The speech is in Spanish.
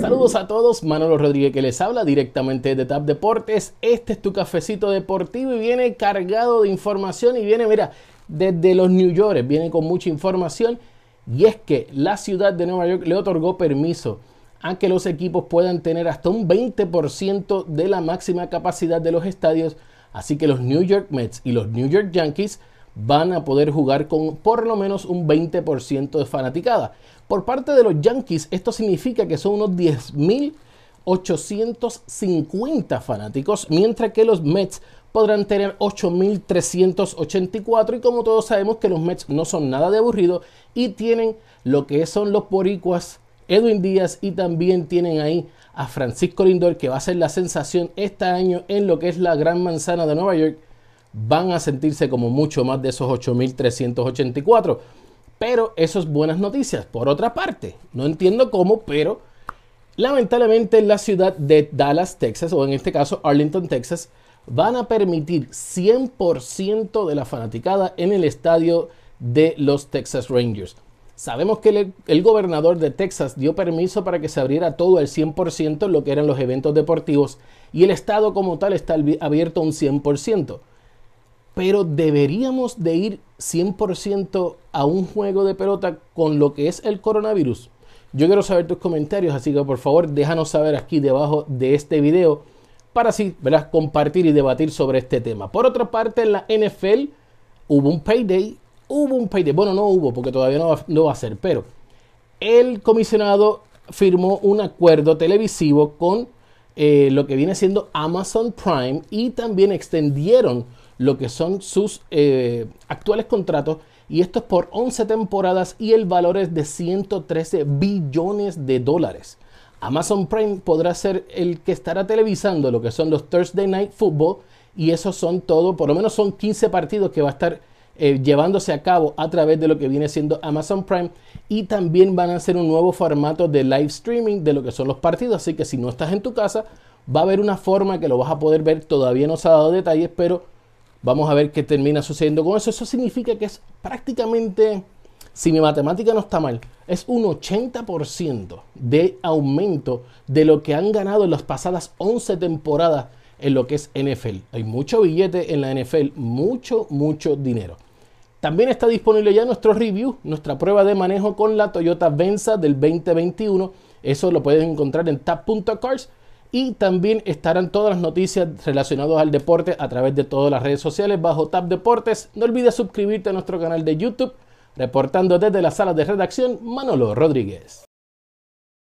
Saludos a todos, Manolo Rodríguez que les habla directamente de TAP Deportes. Este es tu cafecito deportivo y viene cargado de información y viene, mira, desde los New York, viene con mucha información. Y es que la ciudad de Nueva York le otorgó permiso a que los equipos puedan tener hasta un 20% de la máxima capacidad de los estadios. Así que los New York Mets y los New York Yankees van a poder jugar con por lo menos un 20% de fanaticada. Por parte de los Yankees, esto significa que son unos 10.850 fanáticos, mientras que los Mets podrán tener 8.384 y como todos sabemos que los Mets no son nada de aburrido y tienen lo que son los boricuas Edwin Díaz y también tienen ahí a Francisco Lindor que va a ser la sensación este año en lo que es la Gran Manzana de Nueva York van a sentirse como mucho más de esos 8.384. Pero eso es buenas noticias. Por otra parte, no entiendo cómo, pero lamentablemente la ciudad de Dallas, Texas, o en este caso Arlington, Texas, van a permitir 100% de la fanaticada en el estadio de los Texas Rangers. Sabemos que el, gobernador de Texas dio permiso para que se abriera todo el 100% lo que eran los eventos deportivos y el estado como tal está abierto un 100% pero deberíamos de ir 100% a un juego de pelota con lo que es el coronavirus. Yo quiero saber tus comentarios, así que por favor déjanos saber aquí debajo de este video para así verás compartir y debatir sobre este tema. Por otra parte, en la NFL hubo un payday, hubo un payday, bueno, no hubo porque todavía no va, no va a ser, pero el comisionado firmó un acuerdo televisivo con eh, lo que viene siendo Amazon Prime y también extendieron lo que son sus eh, actuales contratos y esto es por 11 temporadas y el valor es de 113 billones de dólares. Amazon Prime podrá ser el que estará televisando lo que son los Thursday Night Football y esos son todo, por lo menos son 15 partidos que va a estar eh, llevándose a cabo a través de lo que viene siendo Amazon Prime y también van a hacer un nuevo formato de live streaming de lo que son los partidos, así que si no estás en tu casa va a haber una forma que lo vas a poder ver, todavía no se ha dado detalles, pero Vamos a ver qué termina sucediendo con eso. Eso significa que es prácticamente, si mi matemática no está mal, es un 80% de aumento de lo que han ganado en las pasadas 11 temporadas en lo que es NFL. Hay mucho billete en la NFL, mucho, mucho dinero. También está disponible ya nuestro review, nuestra prueba de manejo con la Toyota Venza del 2021. Eso lo pueden encontrar en tap.cars y también estarán todas las noticias relacionadas al deporte a través de todas las redes sociales bajo Tab Deportes. No olvides suscribirte a nuestro canal de YouTube. Reportando desde la sala de redacción, Manolo Rodríguez.